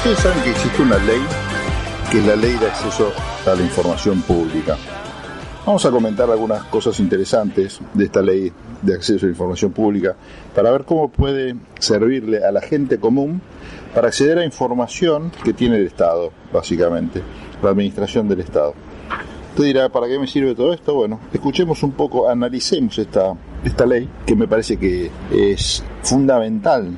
Ustedes saben que existe una ley que es la ley de acceso a la información pública. Vamos a comentar algunas cosas interesantes de esta ley de acceso a la información pública para ver cómo puede servirle a la gente común para acceder a información que tiene el Estado, básicamente, la administración del Estado. Usted dirá, ¿para qué me sirve todo esto? Bueno, escuchemos un poco, analicemos esta, esta ley que me parece que es fundamental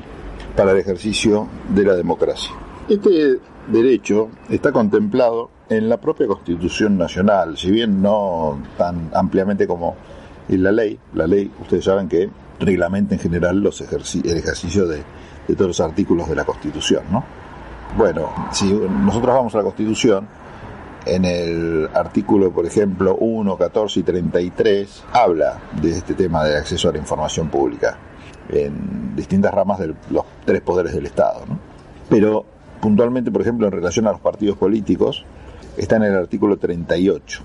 para el ejercicio de la democracia. Este derecho está contemplado en la propia Constitución Nacional, si bien no tan ampliamente como en la ley. La ley, ustedes saben que reglamenta en general los el ejercicio de, de todos los artículos de la Constitución, ¿no? Bueno, si nosotros vamos a la Constitución, en el artículo, por ejemplo, 1, 14 y 33, habla de este tema de acceso a la información pública en distintas ramas de los tres poderes del Estado. ¿no? Pero puntualmente, por ejemplo, en relación a los partidos políticos, está en el artículo 38,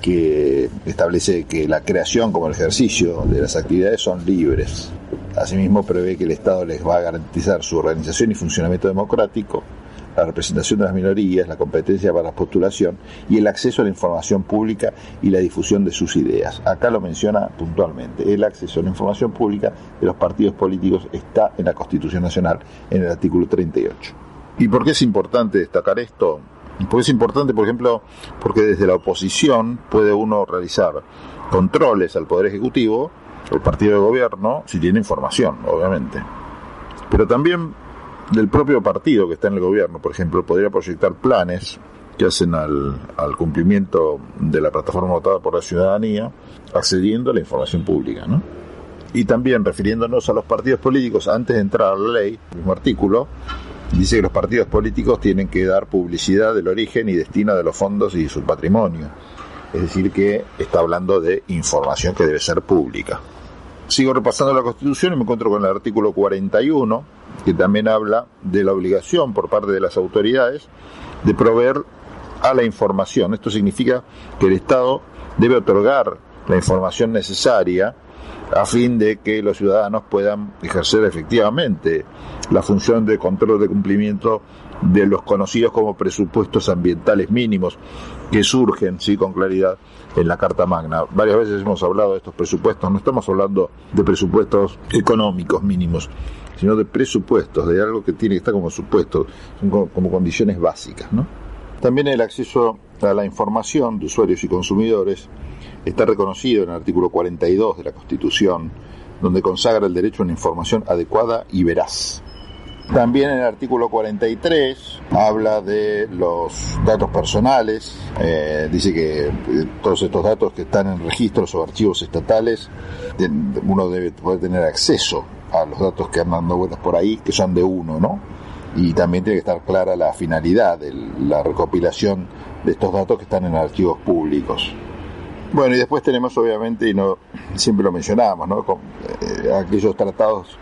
que establece que la creación como el ejercicio de las actividades son libres. Asimismo, prevé que el Estado les va a garantizar su organización y funcionamiento democrático, la representación de las minorías, la competencia para la postulación y el acceso a la información pública y la difusión de sus ideas. Acá lo menciona puntualmente. El acceso a la información pública de los partidos políticos está en la Constitución Nacional, en el artículo 38. ¿Y por qué es importante destacar esto? Porque es importante, por ejemplo, porque desde la oposición puede uno realizar controles al Poder Ejecutivo, el partido de gobierno, si tiene información, obviamente. Pero también del propio partido que está en el gobierno, por ejemplo, podría proyectar planes que hacen al, al, cumplimiento de la plataforma votada por la ciudadanía, accediendo a la información pública, ¿no? Y también refiriéndonos a los partidos políticos, antes de entrar a la ley, el mismo artículo, dice que los partidos políticos tienen que dar publicidad del origen y destino de los fondos y su patrimonio. Es decir, que está hablando de información que debe ser pública. Sigo repasando la Constitución y me encuentro con el artículo 41, que también habla de la obligación por parte de las autoridades de proveer a la información. Esto significa que el Estado debe otorgar la información necesaria a fin de que los ciudadanos puedan ejercer efectivamente la función de control de cumplimiento de los conocidos como presupuestos ambientales mínimos que surgen, sí, con claridad en la Carta Magna. Varias veces hemos hablado de estos presupuestos, no estamos hablando de presupuestos económicos mínimos, sino de presupuestos, de algo que tiene que estar como supuesto, como, como condiciones básicas, ¿no? También el acceso a la información de usuarios y consumidores está reconocido en el artículo 42 de la Constitución, donde consagra el derecho a una información adecuada y veraz. También en el artículo 43 habla de los datos personales, eh, dice que eh, todos estos datos que están en registros o archivos estatales, uno debe poder tener acceso a los datos que andan dando vueltas por ahí, que son de uno, ¿no? Y también tiene que estar clara la finalidad de la recopilación de estos datos que están en archivos públicos. Bueno, y después tenemos obviamente, y no siempre lo mencionamos, ¿no? Eh, aquellos tratados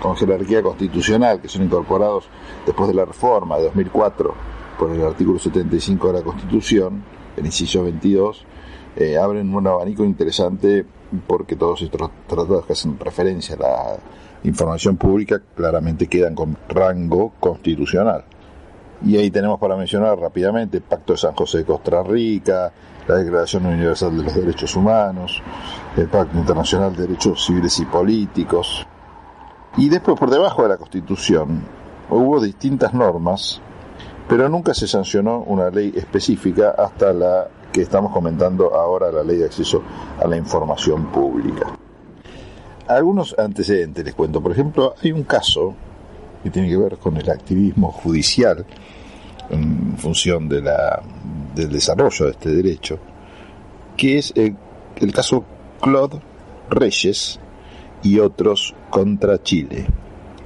con jerarquía constitucional que son incorporados después de la reforma de 2004 por el artículo 75 de la Constitución, el inciso 22, eh, abren un abanico interesante porque todos estos tratados que hacen referencia a la información pública claramente quedan con rango constitucional. Y ahí tenemos para mencionar rápidamente el Pacto de San José de Costa Rica, la Declaración Universal de los Derechos Humanos, el Pacto Internacional de Derechos Civiles y Políticos, y después, por debajo de la Constitución, hubo distintas normas, pero nunca se sancionó una ley específica hasta la que estamos comentando ahora, la ley de acceso a la información pública. Algunos antecedentes les cuento. Por ejemplo, hay un caso que tiene que ver con el activismo judicial en función de la, del desarrollo de este derecho, que es el, caso Claude Reyes y otros contra Chile.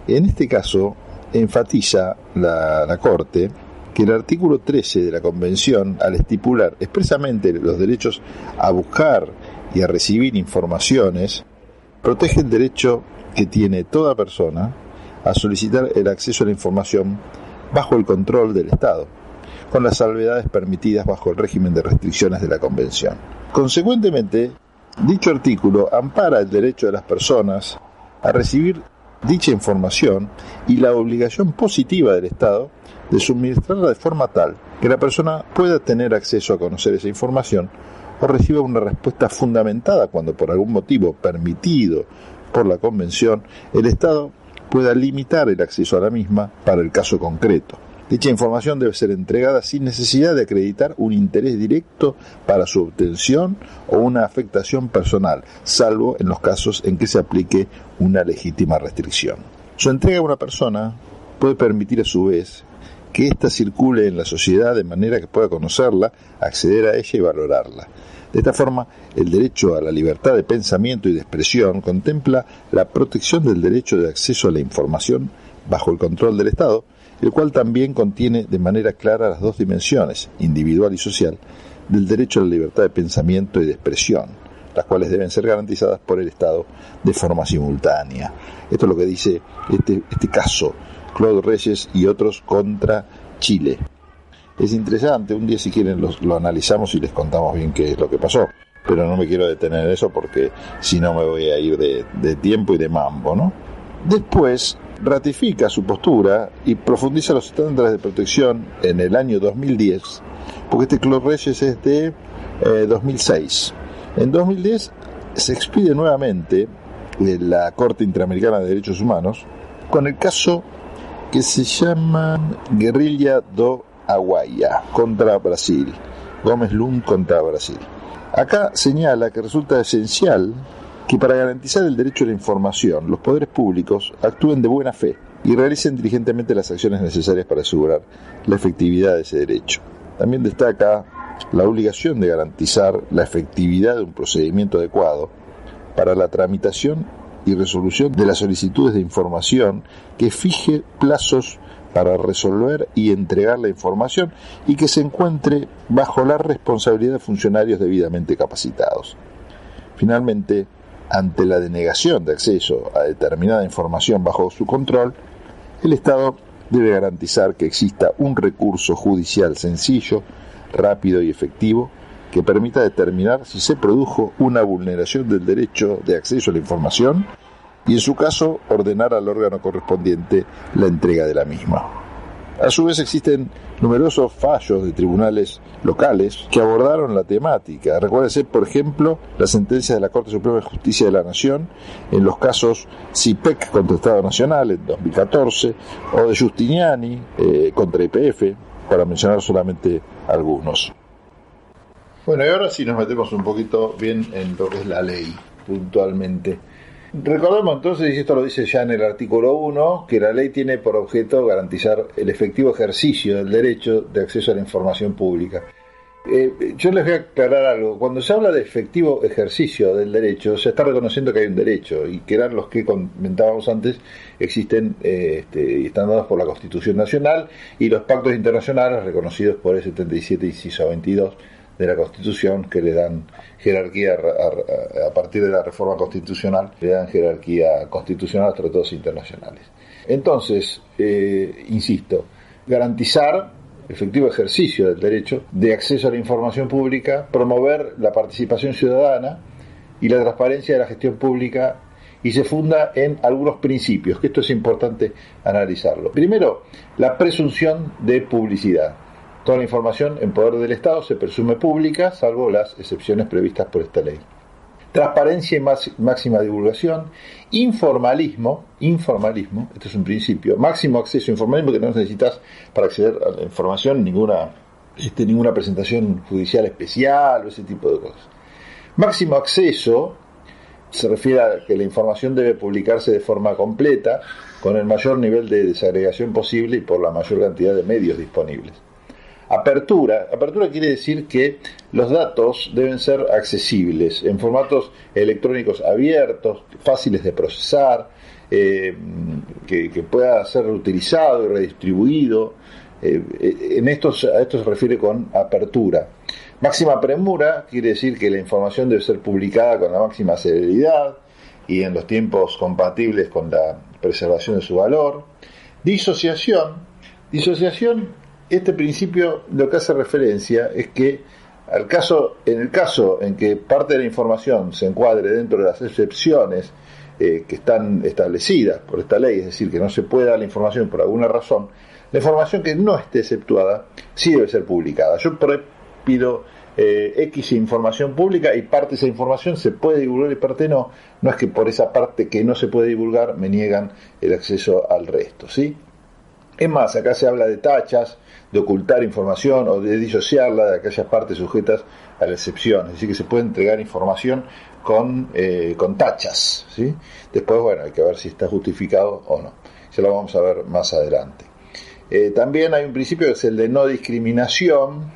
En este caso, enfatiza la, la Corte que el artículo 13 de la Convención, al estipular expresamente los derechos a buscar y a recibir informaciones, protege el derecho que tiene toda persona a solicitar el acceso a la información bajo el control del Estado, con las salvedades permitidas bajo el régimen de restricciones de la Convención. Consecuentemente, dicho artículo ampara el derecho de las personas a recibir dicha información y la obligación positiva del Estado de suministrarla de forma tal que la persona pueda tener acceso a conocer esa información o reciba una respuesta fundamentada cuando por algún motivo permitido por la Convención el Estado pueda limitar el acceso a la misma para el caso concreto. Dicha información debe ser entregada sin necesidad de acreditar un interés directo para su obtención o una afectación personal, salvo en los casos en que se aplique una legítima restricción. Su entrega a una persona puede permitir a su vez que ésta circule en la sociedad de manera que pueda conocerla, acceder a ella y valorarla. De esta forma, el derecho a la libertad de pensamiento y de expresión contempla la protección del derecho de acceso a la información bajo el control del Estado, el cual también contiene de manera clara las dos dimensiones, individual y social, del derecho a la libertad de pensamiento y de expresión, las cuales deben ser garantizadas por el Estado de forma simultánea. Esto es lo que dice este, este caso, Claude Reyes y otros contra Chile. Es interesante, un día si quieren lo, analizamos y les contamos bien qué es lo que pasó, pero no me quiero detener en eso porque si no me voy a ir de, tiempo y de mambo, ¿no? Después, ratifica su postura y profundiza los estándares de protección en el año 2010, porque este Club Reyes es de 2006. Eh, en 2010 se expide nuevamente de la Corte Interamericana de Derechos Humanos con el caso que se llama Guerrilla do Aguaya contra Brasil, Gómez Lund contra Brasil. Acá señala que resulta esencial que para garantizar el derecho a la información, los poderes públicos actúen de buena fe y realicen diligentemente las acciones necesarias para asegurar la efectividad de ese derecho. También destaca la obligación de garantizar la efectividad de un procedimiento adecuado para la tramitación y resolución de las solicitudes de información que fije plazos para resolver y entregar la información y que se encuentre bajo la responsabilidad de funcionarios debidamente capacitados. Finalmente, ante la denegación de acceso a determinada información bajo su control, el Estado debe garantizar que exista un recurso judicial sencillo, rápido y efectivo que permita determinar si se produjo una vulneración del derecho de acceso a la información y, en su caso, ordenar al órgano correspondiente la entrega de la misma. A su vez existen numerosos fallos de tribunales locales que abordaron la temática. Recuérdese, por ejemplo, la sentencia de la Corte Suprema de Justicia de la Nación en los casos CIPEC contra el Estado Nacional en 2014 o de Justiniani eh, contra IPF, para mencionar solamente algunos. Bueno, y ahora sí nos metemos un poquito bien en lo que es la ley, puntualmente. Recordemos entonces, y esto lo dice ya en el artículo 1, que la ley tiene por objeto garantizar el efectivo ejercicio del derecho de acceso a la información pública. Eh, yo les voy a aclarar algo. Cuando se habla de efectivo ejercicio del derecho, se está reconociendo que hay un derecho y que eran los que comentábamos antes, existen eh, este, y están dados por la Constitución Nacional y los pactos internacionales reconocidos por el 77 y CISO 22 de la Constitución que le dan jerarquía a, partir de la reforma constitucional, le dan jerarquía constitucional a los tratados internacionales. Entonces, eh, insisto, garantizar efectivo ejercicio del derecho de acceso a la información pública, promover la participación ciudadana y la transparencia de la gestión pública y se funda en algunos principios, que esto es importante analizarlo. Primero, la presunción de publicidad. Toda la información en poder del Estado se presume pública, salvo las excepciones previstas por esta ley. Transparencia y máxima divulgación, informalismo, informalismo, este es un principio, máximo acceso, informalismo que no necesitas para acceder a la información ninguna, este, ninguna presentación judicial especial o ese tipo de cosas. Máximo acceso se refiere a que la información debe publicarse de forma completa, con el mayor nivel de desagregación posible y por la mayor cantidad de medios disponibles. Apertura. Apertura quiere decir que los datos deben ser accesibles en formatos electrónicos abiertos, fáciles de procesar, eh, que, pueda ser reutilizado y redistribuido. Eh, en esto, a esto se refiere con apertura. Máxima premura quiere decir que la información debe ser publicada con la máxima celeridad y en los tiempos compatibles con la preservación de su valor. Disociación. Disociación este principio lo que hace referencia es que al caso, en el caso en que parte de la información se encuadre dentro de las excepciones eh, que están establecidas por esta ley, es decir, que no se puede dar la información por alguna razón, la información que no esté exceptuada sí debe ser publicada. Yo pido eh, X información pública y parte de esa información se puede divulgar y parte no. No es que por esa parte que no se puede divulgar me niegan el acceso al resto, ¿sí? Es más, acá se habla de tachas, de ocultar información o de disociarla de aquellas partes sujetas a la excepción. Es decir, que se puede entregar información con, eh, con tachas. ¿sí? Después, bueno, hay que ver si está justificado o no. Ya lo vamos a ver más adelante. Eh, también hay un principio que es el de no discriminación,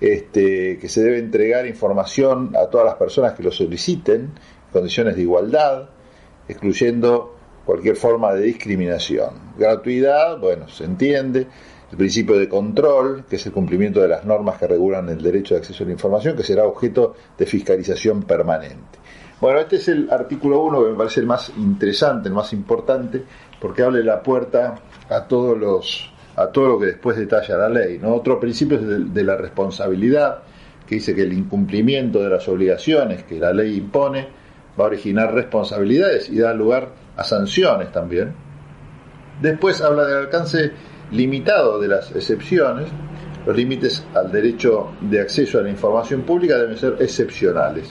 este, que se debe entregar información a todas las personas que lo soliciten, en condiciones de igualdad, excluyendo cualquier forma de discriminación. Gratuidad, bueno, se entiende. El principio de control, que es el cumplimiento de las normas que regulan el derecho de acceso a la información, que será objeto de fiscalización permanente. Bueno, este es el artículo 1 que me parece el más interesante, el más importante, porque abre la puerta a todos los a todo lo que después detalla la ley. ¿no? Otro principio es de la responsabilidad, que dice que el incumplimiento de las obligaciones que la ley impone va a originar responsabilidades y da lugar a sanciones también. Después habla del alcance limitado de las excepciones. Los límites al derecho de acceso a la información pública deben ser excepcionales.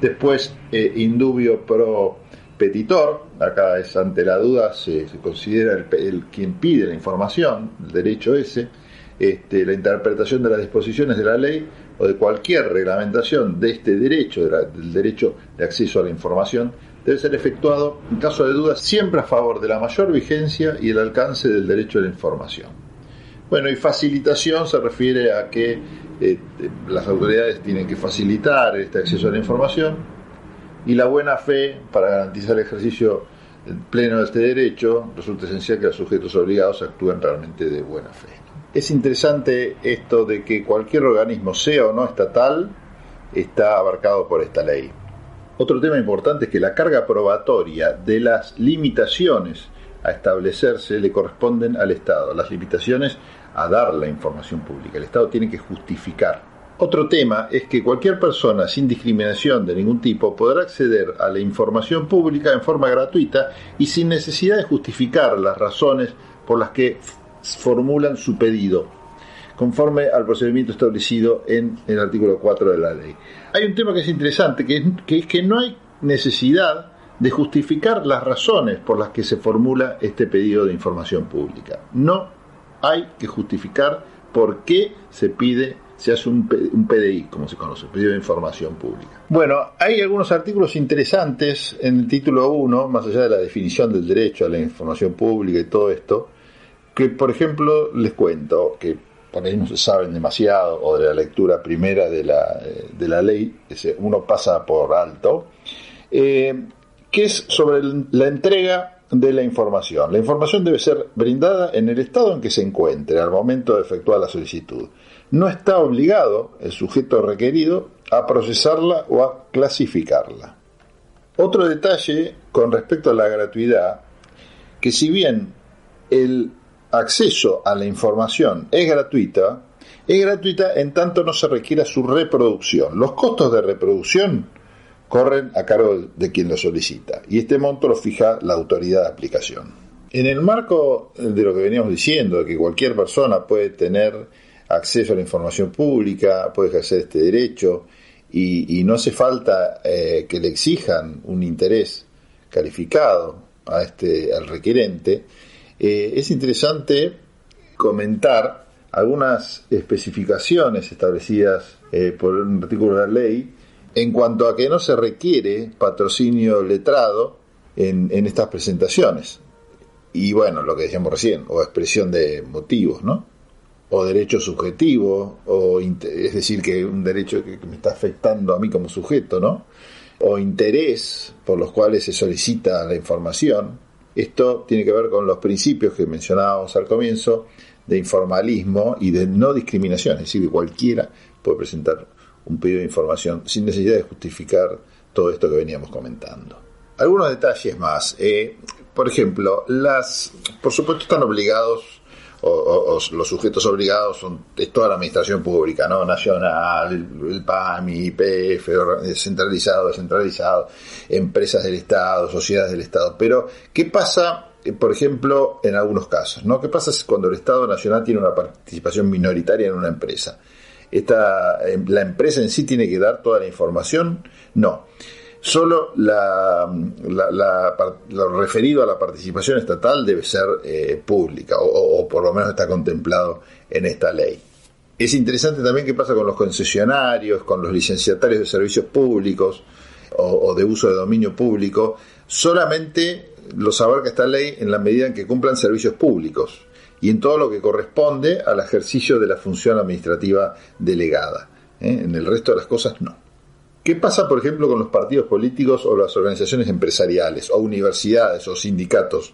Después, eh, indubio pro petitor, acá es ante la duda, se, considera el, quien pide la información, el derecho ese, este, la interpretación de las disposiciones de la ley o de cualquier reglamentación de este derecho, del derecho de acceso a la información, debe ser efectuado, en caso de duda, siempre a favor de la mayor vigencia y el alcance del derecho a la información. Bueno, y facilitación se refiere a que eh, las autoridades tienen que facilitar este acceso a la información y la buena fe para garantizar el ejercicio pleno de este derecho resulta esencial que los sujetos obligados actúen realmente de buena fe. Es interesante esto de que cualquier organismo, sea o no estatal, está abarcado por esta ley. Otro tema importante es que la carga probatoria de las limitaciones a establecerse le corresponden al Estado, las limitaciones a dar la información pública. El Estado tiene que justificar. Otro tema es que cualquier persona sin discriminación de ningún tipo podrá acceder a la información pública en forma gratuita y sin necesidad de justificar las razones por las que formulan su pedido, conforme al procedimiento establecido en el artículo 4 de la ley hay un tema que es interesante, que es, que no hay necesidad de justificar las razones por las que se formula este pedido de información pública. No hay que justificar por qué se pide, se hace un, PDI, como se conoce, pedido de información pública. Bueno, hay algunos artículos interesantes en el título 1, más allá de la definición del derecho a la información pública y todo esto, que por ejemplo les cuento que no se saben demasiado, o de la lectura primera de la, eh, de la ley, uno pasa por alto, eh, que es sobre la entrega de la información. La información debe ser brindada en el estado en que se encuentre al momento de efectuar la solicitud. No está obligado el sujeto requerido a procesarla o a clasificarla. Otro detalle con respecto a la gratuidad, que si bien el acceso a la información es gratuita, es gratuita en tanto no se requiera su reproducción. Los costos de reproducción corren a cargo de quien lo solicita y este monto lo fija la autoridad de aplicación. En el marco de lo que veníamos diciendo, de que cualquier persona puede tener acceso a la información pública, puede ejercer este derecho y, no hace falta eh, que le exijan un interés calificado a este, al requerente, eh, es interesante comentar algunas especificaciones establecidas eh, por un artículo de la ley en cuanto a que no se requiere patrocinio letrado en, estas presentaciones. Y bueno, lo que decíamos recién, o expresión de motivos, ¿no? O derecho subjetivo, o es decir, que un derecho que me está afectando a mí como sujeto, ¿no? O interés por los cuales se solicita la información, esto tiene que ver con los principios que mencionábamos al comienzo de informalismo y de no discriminación, es decir, que cualquiera puede presentar un pedido de información sin necesidad de justificar todo esto que veníamos comentando. Algunos detalles más. Eh, por ejemplo, las, por supuesto, están obligados o, los sujetos obligados son es toda la administración pública, ¿no? Nacional, el, PAMI, IPF, centralizado, descentralizado, empresas del Estado, sociedades del Estado. Pero, ¿qué pasa, eh, por ejemplo, en algunos casos? ¿no? ¿Qué pasa cuando el Estado Nacional tiene una participación minoritaria en una empresa? Esta, eh, ¿La empresa en sí tiene que dar toda la información? No solo la, lo referido a la participación estatal debe ser eh, pública o, por lo menos está contemplado en esta ley. Es interesante también qué pasa con los concesionarios, con los licenciatarios de servicios públicos o, de uso de dominio público. Solamente los abarca esta ley en la medida en que cumplan servicios públicos y en todo lo que corresponde al ejercicio de la función administrativa delegada. ¿eh? En el resto de las cosas no. ¿Qué pasa, por ejemplo, con los partidos políticos o las organizaciones empresariales, o universidades, o sindicatos,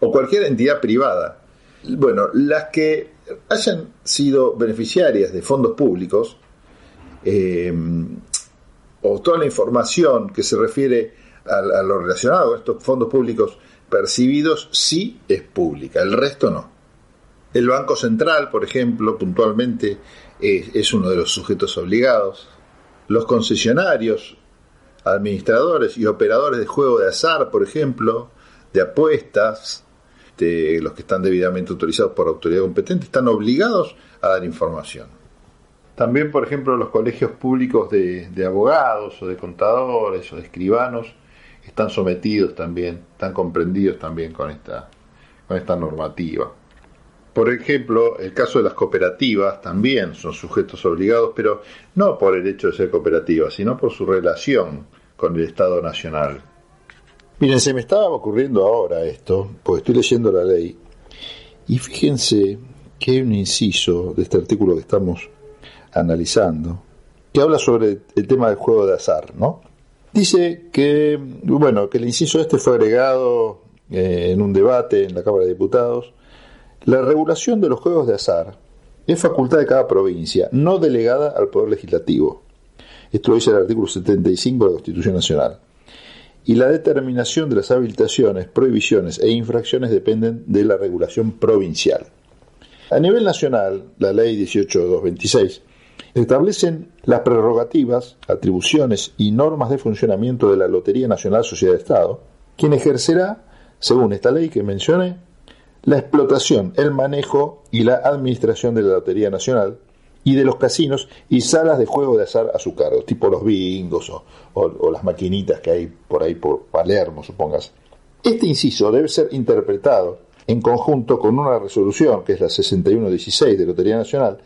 o cualquier entidad privada? Bueno, las que hayan sido beneficiarias de fondos públicos, eh, o toda la información que se refiere a, lo relacionado a estos fondos públicos percibidos, sí es pública, el resto no. El Banco Central, por ejemplo, puntualmente, es uno de los sujetos obligados los concesionarios, administradores y operadores de juego de azar, por ejemplo, de apuestas, de los que están debidamente autorizados por autoridad competente, están obligados a dar información. También, por ejemplo, los colegios públicos de, abogados o de contadores o de escribanos están sometidos también, están comprendidos también con esta, con esta normativa. Por ejemplo, el caso de las cooperativas también son sujetos obligados, pero no por el hecho de ser cooperativas, sino por su relación con el Estado Nacional. Miren, se me estaba ocurriendo ahora esto, porque estoy leyendo la ley, y fíjense que hay un inciso de este artículo que estamos analizando, que habla sobre el tema del juego de azar, ¿no? Dice que, bueno, que el inciso este fue agregado eh, en un debate en la Cámara de Diputados, la regulación de los juegos de azar es facultad de cada provincia, no delegada al Poder Legislativo. Esto lo dice el artículo 75 de la Constitución Nacional. Y la determinación de las habilitaciones, prohibiciones e infracciones dependen de la regulación provincial. A nivel nacional, la Ley 18226 establecen las prerrogativas, atribuciones y normas de funcionamiento de la Lotería Nacional Sociedad de Estado, quien ejercerá, según esta ley que mencioné, la explotación, el manejo y la administración de la Lotería Nacional y de los casinos y salas de juego de azar a su cargo, tipo los bingos o, las maquinitas que hay por ahí por Palermo, supongas. Este inciso debe ser interpretado en conjunto con una resolución, que es la 6116 de Lotería Nacional,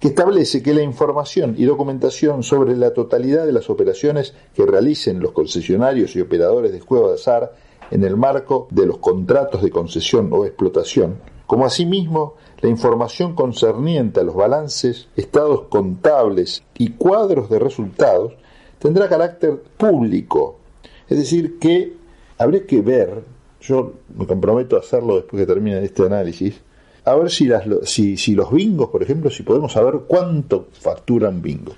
que establece que la información y documentación sobre la totalidad de las operaciones que realicen los concesionarios y operadores de juego de azar en el marco de los contratos de concesión o explotación, como asimismo la información concerniente a los balances, estados contables y cuadros de resultados, tendrá carácter público. Es decir, que habría que ver, yo me comprometo a hacerlo después que termine este análisis, a ver si, las, si, si los bingos, por ejemplo, si podemos saber cuánto factura un bingo.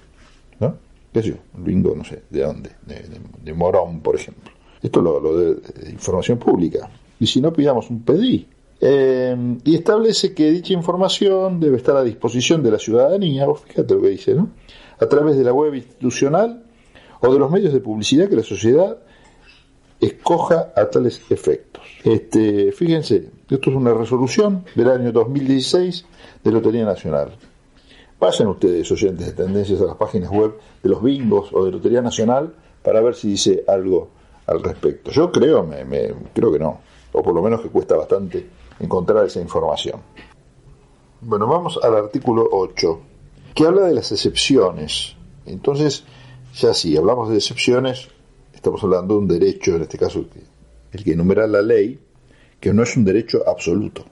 ¿No? ¿Qué sé yo? Un bingo, no sé, ¿de dónde? de Morón, por ejemplo. Esto es lo, de, información pública. Y si no, pidamos un PDI. Eh, y establece que dicha información debe estar a disposición de la ciudadanía, vos fíjate lo que dice, ¿no? A través de la web institucional o de los medios de publicidad que la sociedad escoja a tales efectos. Este, fíjense, esto es una resolución del año 2016 de Lotería Nacional. Pasen ustedes, oyentes de tendencias, a las páginas web de los bingos o de Lotería Nacional para ver si dice algo al respecto. Yo creo, me, creo que no, o por lo menos que cuesta bastante encontrar esa información. Bueno, vamos al artículo 8, que habla de las excepciones. Entonces, ya si hablamos de excepciones, estamos hablando de un derecho, en este caso el que enumera la ley, que no es un derecho absoluto.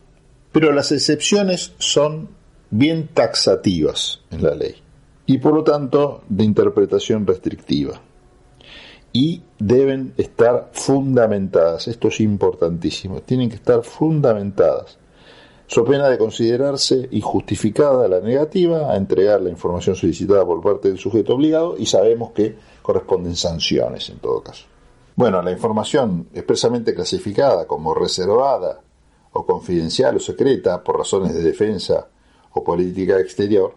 Pero las excepciones son bien taxativas en la ley y por lo tanto de interpretación restrictiva y deben estar fundamentadas. Esto es importantísimo. Tienen que estar fundamentadas. So pena de considerarse injustificada la negativa a entregar la información solicitada por parte del sujeto obligado y sabemos que corresponden sanciones en todo caso. Bueno, la información expresamente clasificada como reservada o confidencial o secreta por razones de defensa o política exterior,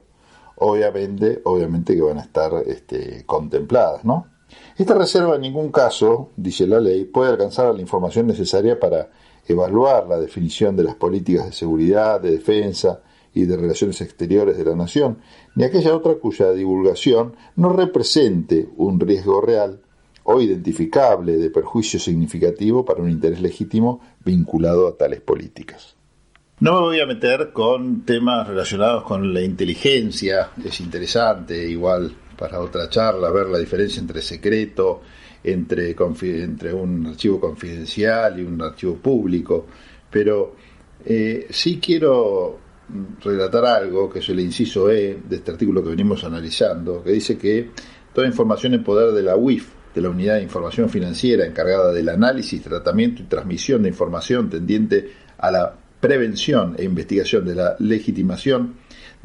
obviamente, obviamente que van a estar este, contempladas, ¿no? Esta reserva en ningún caso, dice la ley, puede alcanzar la información necesaria para evaluar la definición de las políticas de seguridad, de defensa y de relaciones exteriores de la nación, ni aquella otra cuya divulgación no represente un riesgo real o identificable de perjuicio significativo para un interés legítimo vinculado a tales políticas. No me voy a meter con temas relacionados con la inteligencia, es interesante, igual para otra charla, ver la diferencia entre secreto, entre, entre un archivo confidencial y un archivo público, pero eh, sí quiero relatar algo, que es el inciso E de este artículo que venimos analizando, que dice que toda información en poder de la UIF, de la Unidad de Información Financiera encargada del análisis, tratamiento y transmisión de información tendiente a la prevención e investigación de la legitimación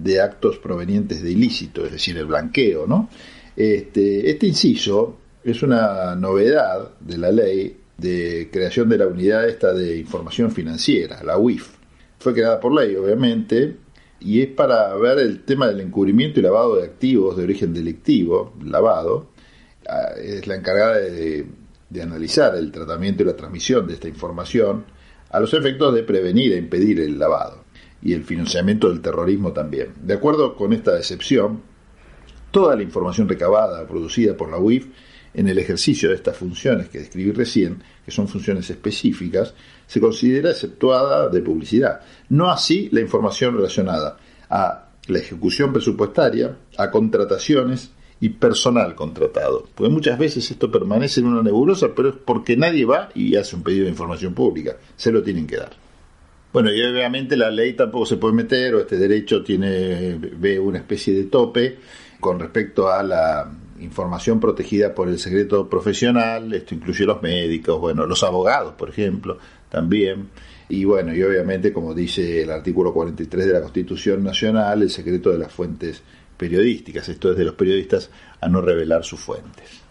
de actos provenientes de ilícito, es decir, el blanqueo, ¿no? Este, este inciso es una novedad de la ley de creación de la unidad esta de información financiera, la UIF. Fue creada por ley, obviamente, y es para ver el tema del encubrimiento y lavado de activos de origen delictivo, lavado, ah, es la encargada de, de analizar el tratamiento y la transmisión de esta información a los efectos de prevenir e impedir el lavado y el financiamiento del terrorismo también. De acuerdo con esta excepción, toda la información recabada, producida por la UIF, en el ejercicio de estas funciones que describí recién, que son funciones específicas, se considera exceptuada de publicidad. No así la información relacionada a la ejecución presupuestaria, a contrataciones y personal contratado. Porque muchas veces esto permanece en una nebulosa, pero es porque nadie va y hace un pedido de información pública. Se lo tienen que dar. Bueno, y obviamente la ley tampoco se puede meter, o este derecho tiene, ve una especie de tope con respecto a la información protegida por el secreto profesional, esto incluye los médicos, bueno, los abogados, por ejemplo, también. Y bueno, y obviamente, como dice el artículo 43 de la Constitución Nacional, el secreto de las fuentes periodísticas, esto es de los periodistas a no revelar sus fuentes.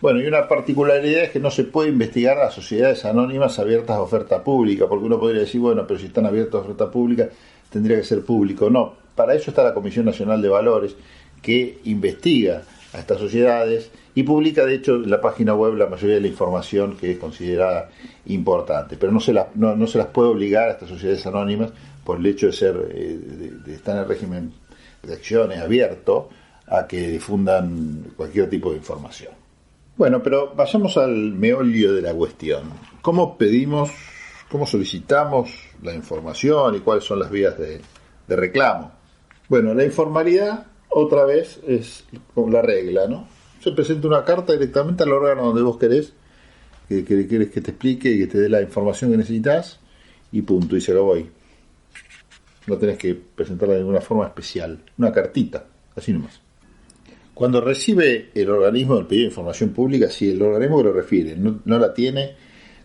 Bueno, y una particularidad es que no se puede investigar a sociedades anónimas abiertas a oferta pública, porque uno podría decir, bueno, pero si están abiertas a oferta pública, tendría que ser público. No, para eso está la Comisión Nacional de Valores, que investiga a estas sociedades y publica, de hecho, en la página web la mayoría de la información que es considerada importante. Pero no se, no, se las puede obligar a estas sociedades anónimas por el hecho de, ser, eh, de estar en el régimen de acciones abierto a que difundan cualquier tipo de información. Bueno, pero vayamos al meolio de la cuestión. ¿Cómo pedimos, cómo solicitamos la información y cuáles son las vías de, reclamo? Bueno, la informalidad, otra vez, es la regla, ¿no? Se presenta una carta directamente al órgano donde vos querés, que, querés que te explique y que te dé la información que necesitas, y punto, y se lo voy. No tenés que presentarla de ninguna forma especial. Una cartita, así nomás. Cuando recibe el organismo el pedido de información pública, si el organismo que lo refiere no, la tiene,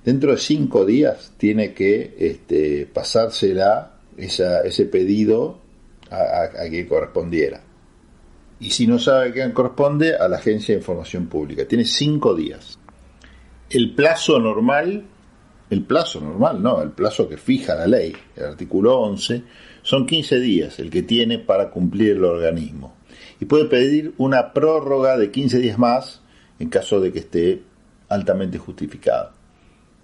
dentro de cinco días tiene que este, pasársela ese pedido a, quien correspondiera. Y si no sabe a quién corresponde, a la Agencia de Información Pública. Tiene cinco días. El plazo normal, el plazo normal, no, el plazo que fija la ley, el artículo 11, son 15 días el que tiene para cumplir el organismo y puede pedir una prórroga de 15 días más en caso de que esté altamente justificado.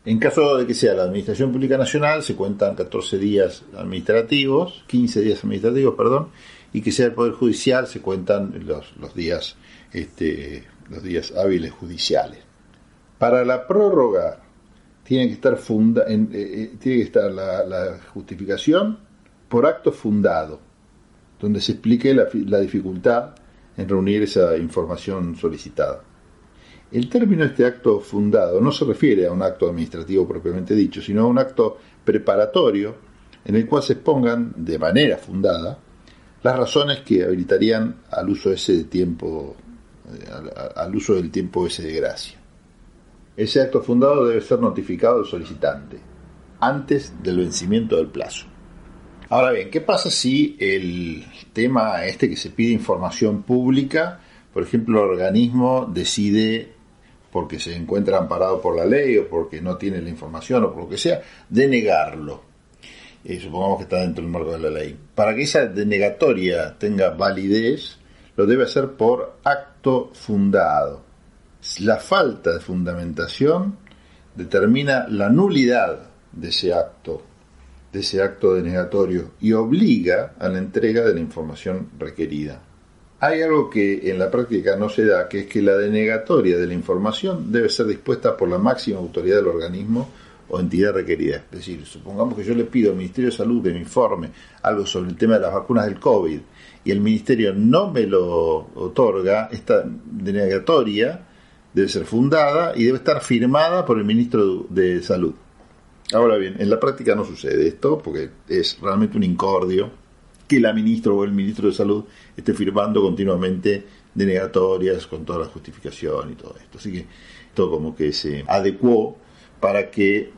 En caso de que sea la Administración Pública Nacional, se cuentan 14 días administrativos, 15 días administrativos, perdón, y que sea el Poder Judicial, se cuentan los, días, este, los días hábiles judiciales. Para la prórroga tiene que estar, funda, eh, eh, tiene que estar la justificación por acto fundado, donde se explique la, dificultad en reunir esa información solicitada. El término este acto fundado no se refiere a un acto administrativo propiamente dicho, sino a un acto preparatorio en el cual se expongan de manera fundada las razones que habilitarían al uso ese de tiempo eh, al uso del tiempo ese de gracia. Ese acto fundado debe ser notificado al solicitante antes del vencimiento del plazo. Ahora bien, ¿qué pasa si el tema este que se pide información pública, por ejemplo, el organismo decide, porque se encuentra amparado por la ley o porque no tiene la información o por lo que sea, denegarlo? eh, supongamos que está dentro del marco de la ley. Para que esa denegatoria tenga validez, lo debe hacer por acto fundado. La falta de fundamentación determina la nulidad de ese acto, de ese acto denegatorio, y obliga a la entrega de la información requerida. Hay algo que en la práctica no se da, que es que la denegatoria de la información debe ser dispuesta por la máxima autoridad del organismo o entidad requerida. Es decir, supongamos que yo le pido al Ministerio de Salud que me informe algo sobre el tema de las vacunas del COVID y el Ministerio no me lo otorga, esta denegatoria debe ser fundada y debe estar firmada por el Ministro de Salud. Ahora bien, en la práctica no sucede esto porque es realmente un incordio que la ministra o el ministro de Salud esté firmando continuamente denegatorias con toda la justificación y todo esto. Así que todo como que se adecuó para que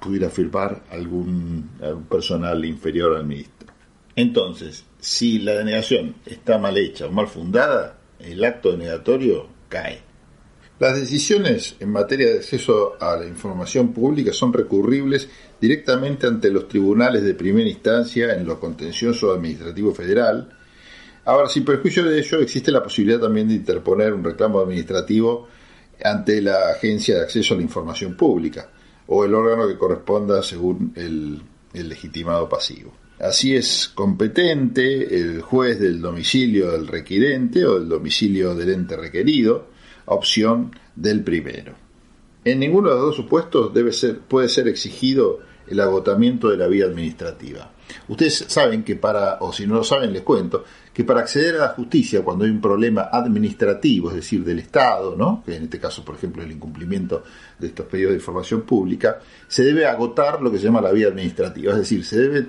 pudiera firmar algún, algún personal inferior al ministro. Entonces, si la denegación está mal hecha o mal fundada, el acto denegatorio cae. Las decisiones en materia de acceso a la información pública son recurribles directamente ante los tribunales de primera instancia en lo contencioso administrativo federal. Ahora, sin perjuicio de ello, existe la posibilidad también de interponer un reclamo administrativo ante la Agencia de Acceso a la Información Pública o el órgano que corresponda según el, legitimado pasivo. Así es competente el juez del domicilio del requirente o del domicilio del ente requerido, opción del primero. En ninguno de los dos supuestos debe ser, puede ser exigido el agotamiento de la vía administrativa. Ustedes saben que para, o si no lo saben les cuento, que para acceder a la justicia cuando hay un problema administrativo, es decir, del Estado, ¿no? que en este caso, por ejemplo, el incumplimiento de estos pedidos de información pública, se debe agotar lo que se llama la vía administrativa, es decir, se debe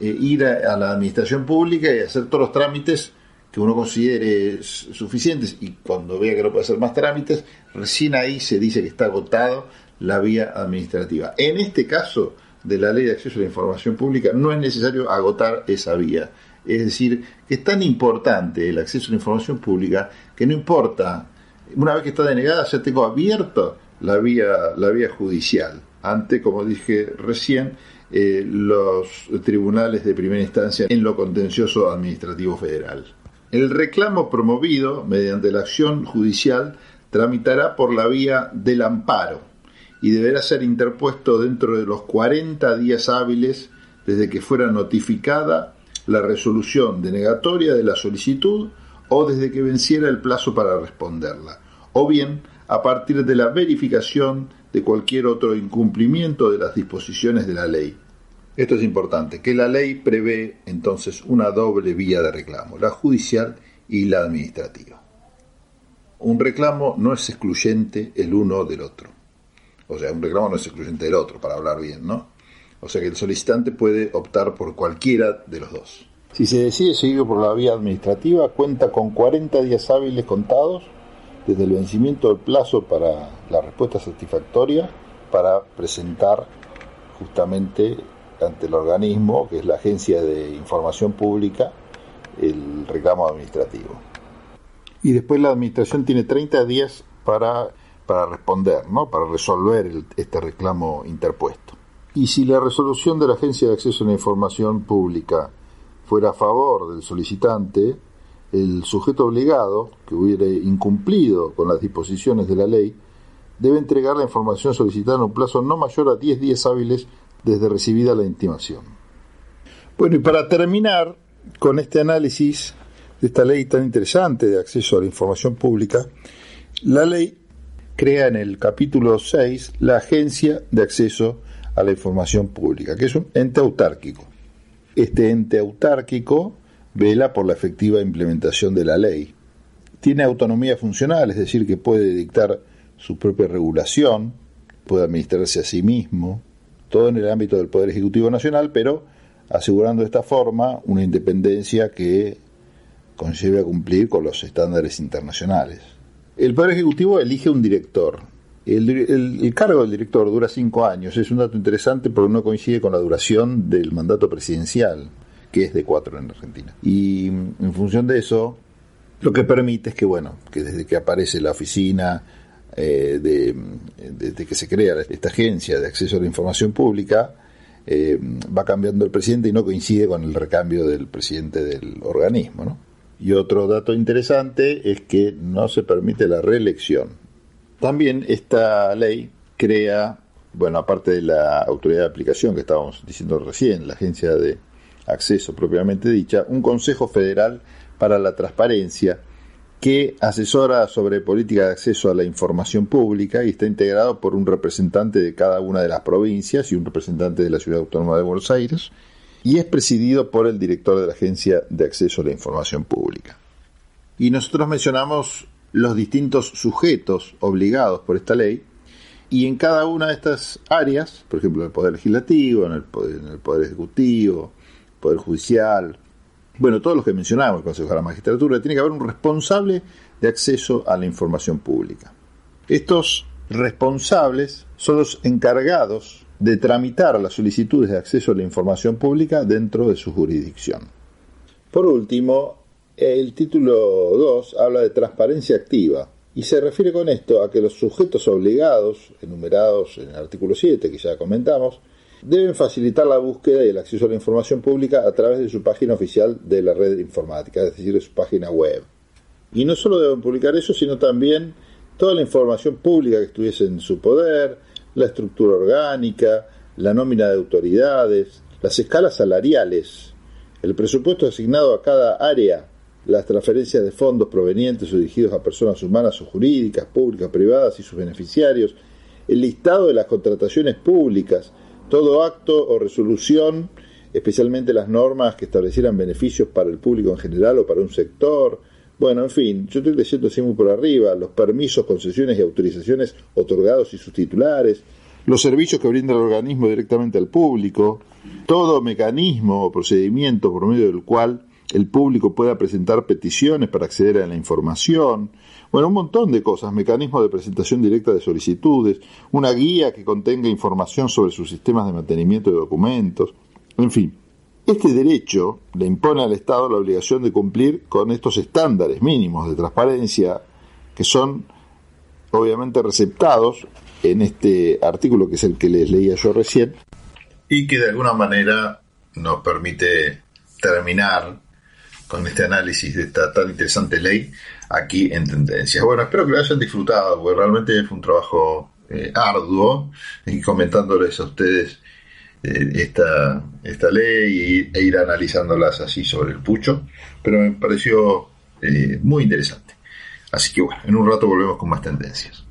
eh, ir a, a la administración pública y hacer todos los trámites que uno considere suficientes y cuando vea que no puede hacer más trámites, recién ahí se dice que está agotado la vía administrativa. En este caso de la ley de acceso a la información pública no es necesario agotar esa vía. Es decir, que es tan importante el acceso a la información pública que no importa, una vez que está denegada ya tengo abierto la vía, la vía judicial ante, como dije recién, eh, los tribunales de primera instancia en lo contencioso administrativo federal. El reclamo promovido mediante la acción judicial tramitará por la vía del amparo y deberá ser interpuesto dentro de los 40 días hábiles desde que fuera notificada la resolución denegatoria de la solicitud o desde que venciera el plazo para responderla, o bien a partir de la verificación de cualquier otro incumplimiento de las disposiciones de la ley, esto es importante, que la ley prevé entonces una doble vía de reclamo, la judicial y la administrativa. Un reclamo no es excluyente el uno del otro. O sea, un reclamo no es excluyente del otro, para hablar bien, ¿no? O sea que el solicitante puede optar por cualquiera de los dos. Si se decide seguir por la vía administrativa, cuenta con 40 días hábiles contados desde el vencimiento del plazo para la respuesta satisfactoria para presentar justamente ante el organismo, que es la Agencia de Información Pública, el reclamo administrativo. Y después la Administración tiene 30 días para, para responder, ¿no? para resolver este reclamo interpuesto. Y si la resolución de la Agencia de Acceso a la Información Pública fuera a favor del solicitante, el sujeto obligado, que hubiera incumplido con las disposiciones de la ley, debe entregar la información solicitada en un plazo no mayor a 10 días hábiles desde recibida la intimación. Bueno, y para terminar con este análisis de esta ley tan interesante de acceso a la información pública, la ley crea en el capítulo 6 la Agencia de Acceso a la Información Pública, que es un ente autárquico. Este ente autárquico vela por la efectiva implementación de la ley. Tiene autonomía funcional, es decir, que puede dictar su propia regulación, puede administrarse a sí mismo, todo en el ámbito del Poder Ejecutivo Nacional, pero asegurando de esta forma una independencia que conlleve a cumplir con los estándares internacionales. El Poder Ejecutivo elige un director. El, cargo del director dura cinco años. Es un dato interesante porque no coincide con la duración del mandato presidencial, que es de cuatro en Argentina. Y en función de eso, lo que permite es que, bueno, que desde que aparece la oficina, eh, de, que se crea esta agencia de acceso a la información pública, eh, va cambiando el presidente y no coincide con el recambio del presidente del organismo. Y otro dato interesante es que no se permite la reelección. También esta ley crea, bueno, aparte de la autoridad de aplicación que estábamos diciendo recién, la agencia de acceso propiamente dicha, un Consejo Federal para la Transparencia que asesora sobre política de acceso a la información pública y está integrado por un representante de cada una de las provincias y un representante de la Ciudad Autónoma de Buenos Aires y es presidido por el director de la Agencia de Acceso a la Información Pública. Y nosotros mencionamos los distintos sujetos obligados por esta ley y en cada una de estas áreas, por ejemplo, en el Poder Legislativo, en el Poder, en el poder Ejecutivo, Poder Judicial, bueno, todos los que mencionamos, el Consejo de la Magistratura, tiene que haber un responsable de acceso a la información pública. Estos responsables son los encargados de tramitar las solicitudes de acceso a la información pública dentro de su jurisdicción. Por último, el título 2 habla de transparencia activa y se refiere con esto a que los sujetos obligados, enumerados en el artículo 7 que ya comentamos, deben facilitar la búsqueda y el acceso a la información pública a través de su página oficial de la red informática, es decir, de su página web. Y no solo deben publicar eso, sino también toda la información pública que estuviese en su poder, la estructura orgánica, la nómina de autoridades, las escalas salariales, el presupuesto asignado a cada área, las transferencias de fondos provenientes o dirigidos a personas humanas o jurídicas, públicas, privadas y sus beneficiarios, el listado de las contrataciones públicas, todo acto o resolución, especialmente las normas que establecieran beneficios para el público en general o para un sector. Bueno, en fin, yo estoy leyendo así muy por arriba, los permisos, concesiones y autorizaciones otorgados y sus titulares, los servicios que brinda el organismo directamente al público, todo mecanismo o procedimiento por medio del cual el público pueda presentar peticiones para acceder a la información, bueno, un montón de cosas, mecanismos de presentación directa de solicitudes, una guía que contenga información sobre sus sistemas de mantenimiento de documentos, en fin. Este derecho le impone al Estado la obligación de cumplir con estos estándares mínimos de transparencia que son obviamente receptados en este artículo que es el que les leía yo recién y que de alguna manera nos permite terminar con este análisis de esta tan interesante ley aquí en Tendencias. Bueno, espero que lo hayan disfrutado, porque realmente fue un trabajo eh, arduo y comentándoles a ustedes eh, esta, esta ley e ir analizándolas así sobre el pucho, pero me pareció eh, muy interesante. Así que bueno, en un rato volvemos con más tendencias.